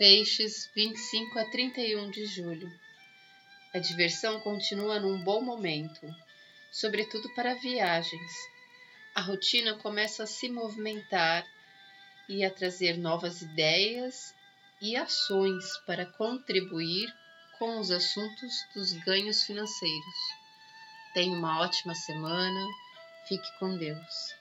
Peixes, 25 a 31 de julho. A diversão continua num bom momento, sobretudo para viagens. A rotina começa a se movimentar e a trazer novas ideias e ações para contribuir com os assuntos dos ganhos financeiros. Tenha uma ótima semana, fique com Deus.